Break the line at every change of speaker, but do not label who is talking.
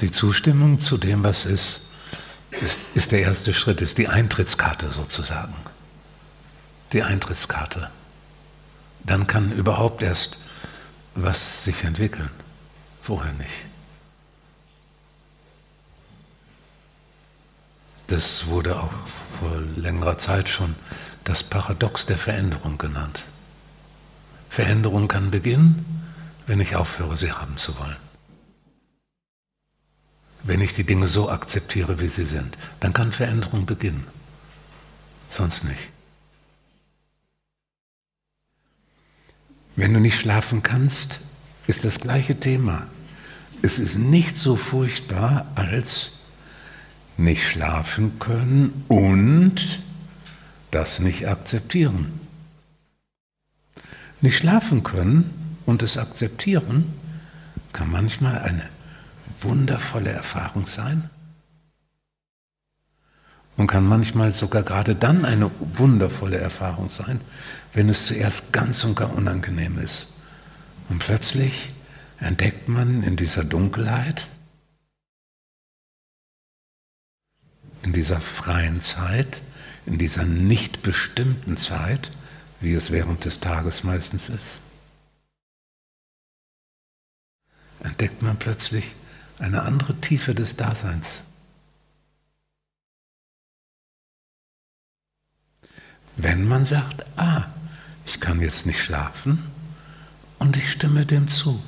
Die Zustimmung zu dem, was ist, ist, ist der erste Schritt, ist die Eintrittskarte sozusagen. Die Eintrittskarte. Dann kann überhaupt erst was sich entwickeln. Vorher nicht. Das wurde auch vor längerer Zeit schon das Paradox der Veränderung genannt. Veränderung kann beginnen, wenn ich aufhöre, sie haben zu wollen. Wenn ich die Dinge so akzeptiere, wie sie sind, dann kann Veränderung beginnen. Sonst nicht. Wenn du nicht schlafen kannst, ist das gleiche Thema. Es ist nicht so furchtbar als nicht schlafen können und das nicht akzeptieren. Nicht schlafen können und es akzeptieren kann manchmal eine wundervolle Erfahrung sein und kann manchmal sogar gerade dann eine wundervolle Erfahrung sein, wenn es zuerst ganz und gar unangenehm ist. Und plötzlich entdeckt man in dieser Dunkelheit, in dieser freien Zeit, in dieser nicht bestimmten Zeit, wie es während des Tages meistens ist, entdeckt man plötzlich eine andere Tiefe des Daseins. Wenn man sagt, ah, ich kann jetzt nicht schlafen und ich stimme dem zu.